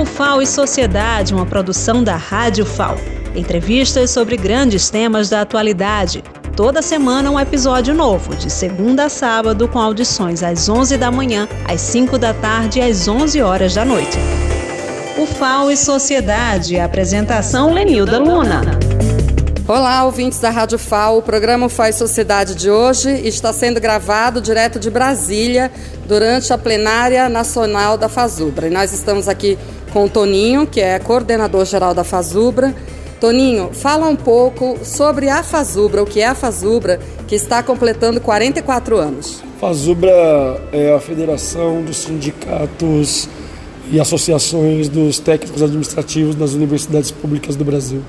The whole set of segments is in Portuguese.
O FAO e Sociedade, uma produção da Rádio FAO. Entrevistas sobre grandes temas da atualidade. Toda semana um episódio novo, de segunda a sábado, com audições às 11 da manhã, às 5 da tarde e às 11 horas da noite. O FAO e Sociedade. Apresentação Lenilda Luna. Olá, ouvintes da Rádio FAO. O programa Faz Sociedade de hoje está sendo gravado direto de Brasília durante a plenária nacional da Fazubra. E nós estamos aqui com o Toninho, que é coordenador geral da Fazubra. Toninho, fala um pouco sobre a Fazubra, o que é a Fazubra, que está completando 44 anos. Fazubra é a federação dos sindicatos e associações dos técnicos administrativos das universidades públicas do Brasil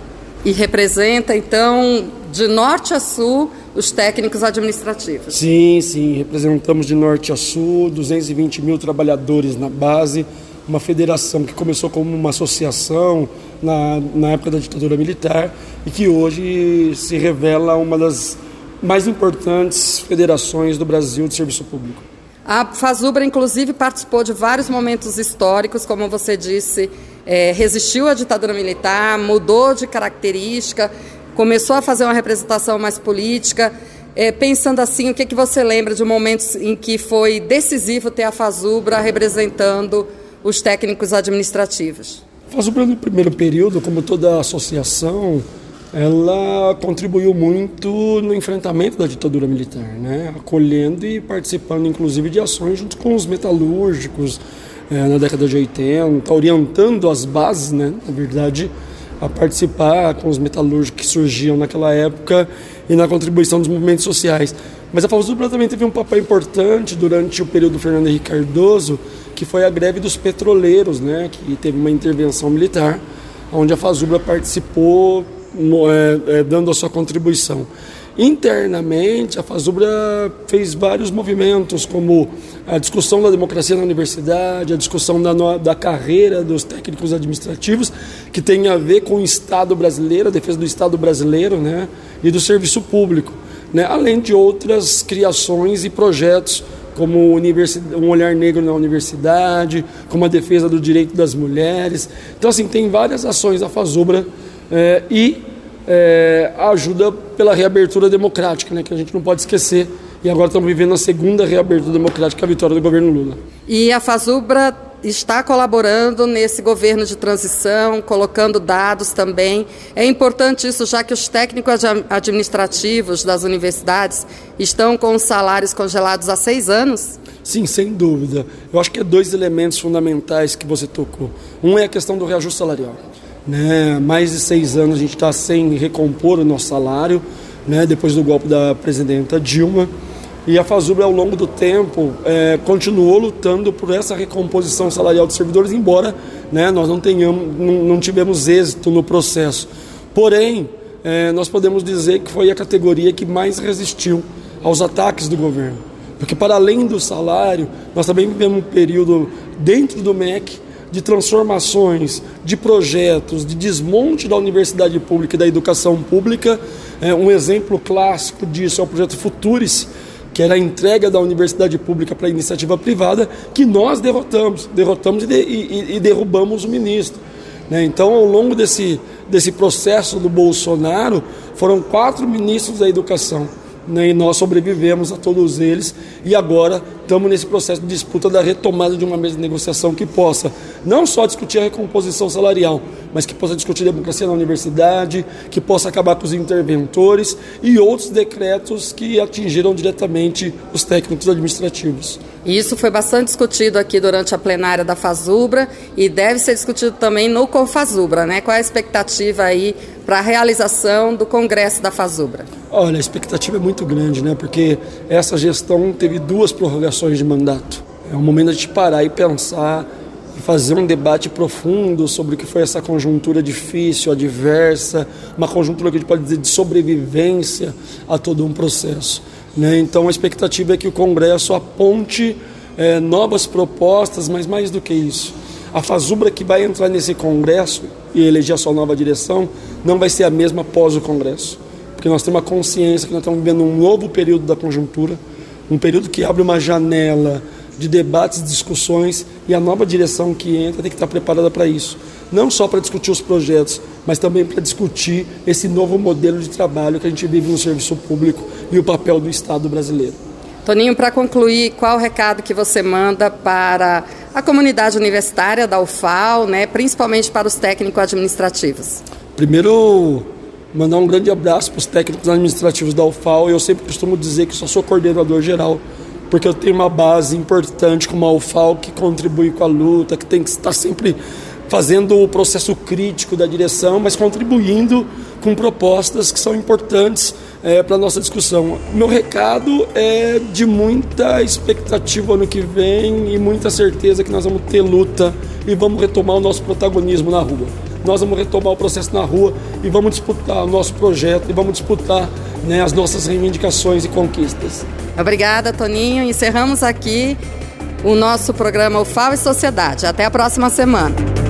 e representa, então, de norte a sul, os técnicos administrativos. Sim, sim, representamos de norte a sul 220 mil trabalhadores na base, uma federação que começou como uma associação na, na época da ditadura militar e que hoje se revela uma das mais importantes federações do Brasil de serviço público. A Fazubra, inclusive, participou de vários momentos históricos, como você disse, é, resistiu à ditadura militar, mudou de característica, começou a fazer uma representação mais política. É, pensando assim, o que, que você lembra de momentos em que foi decisivo ter a Fazubra representando os técnicos administrativos? A Fazubra, no primeiro período, como toda associação, ela contribuiu muito no enfrentamento da ditadura militar, né? acolhendo e participando, inclusive, de ações junto com os metalúrgicos, é, na década de 80, orientando as bases, né, na verdade, a participar com os metalúrgicos que surgiam naquela época e na contribuição dos movimentos sociais. Mas a FAUSUPRA também teve um papel importante durante o período do Fernando Henrique Cardoso, que foi a greve dos petroleiros, né, que teve uma intervenção militar, onde a FASUBRA participou é, é, dando a sua contribuição. Internamente, a FASUBRA fez vários movimentos, como a discussão da democracia na universidade, a discussão da, da carreira dos técnicos administrativos, que tem a ver com o Estado brasileiro, a defesa do Estado brasileiro né, e do serviço público, né, além de outras criações e projetos como um olhar negro na universidade, como a defesa do direito das mulheres. Então, assim, tem várias ações da FASUBRA é, e é, ajuda pela reabertura democrática, né, que a gente não pode esquecer. E agora estamos vivendo a segunda reabertura democrática, a vitória do governo Lula. E a Fazubra está colaborando nesse governo de transição, colocando dados também. É importante isso, já que os técnicos administrativos das universidades estão com os salários congelados há seis anos? Sim, sem dúvida. Eu acho que é dois elementos fundamentais que você tocou. Um é a questão do reajuste salarial. Né? Mais de seis anos a gente está sem recompor o nosso salário, né? depois do golpe da presidenta Dilma. E a Fazubra, ao longo do tempo, é, continuou lutando por essa recomposição salarial dos servidores, embora né, nós não, tenhamos, não, tivemos êxito no processo. Porém, é, nós podemos dizer que foi a categoria que mais resistiu aos ataques do governo. Porque, para além do salário, nós também vivemos um período dentro do MEC de transformações, de projetos, de desmonte da universidade pública e da educação pública. É, um exemplo clássico disso é o projeto Futuris, que era a entrega da universidade pública para a iniciativa privada, que nós derrotamos, derrotamos e, de, e, e derrubamos o ministro. Né? Então, ao longo desse, desse processo do Bolsonaro, foram quatro ministros da educação né, e nós sobrevivemos a todos eles e agora estamos nesse processo de disputa da retomada de uma mesa de negociação que possa não só discutir a recomposição salarial, mas que possa discutir a democracia na universidade, que possa acabar com os interventores e outros decretos que atingiram diretamente os técnicos administrativos. Isso foi bastante discutido aqui durante a plenária da Fazubra e deve ser discutido também no Confazubra, né? Qual é a expectativa aí para a realização do Congresso da Fazubra? Olha, a expectativa é muito grande, né? Porque essa gestão teve duas prorrogações de mandato. É um momento de parar e pensar e fazer um debate profundo sobre o que foi essa conjuntura difícil, adversa, uma conjuntura que a gente pode dizer de sobrevivência a todo um processo. Né? Então a expectativa é que o Congresso aponte é, novas propostas, mas mais do que isso. A Fazubra que vai entrar nesse Congresso e eleger a sua nova direção não vai ser a mesma após o Congresso. Porque nós temos a consciência que nós estamos vivendo um novo período da conjuntura, um período que abre uma janela de debates, discussões e a nova direção que entra tem que estar preparada para isso. Não só para discutir os projetos, mas também para discutir esse novo modelo de trabalho que a gente vive no serviço público e o papel do Estado brasileiro. Toninho, para concluir, qual o recado que você manda para a comunidade universitária da UFAL, né, principalmente para os técnicos administrativos? Primeiro, mandar um grande abraço para os técnicos administrativos da UFAL. Eu sempre costumo dizer que só sou coordenador geral, porque eu tenho uma base importante como a UFAL que contribui com a luta, que tem que estar sempre fazendo o processo crítico da direção, mas contribuindo com propostas que são importantes é, para a nossa discussão. Meu recado é de muita expectativa ano que vem e muita certeza que nós vamos ter luta e vamos retomar o nosso protagonismo na rua. Nós vamos retomar o processo na rua e vamos disputar o nosso projeto e vamos disputar né, as nossas reivindicações e conquistas. Obrigada, Toninho. Encerramos aqui o nosso programa UFAO e Sociedade. Até a próxima semana.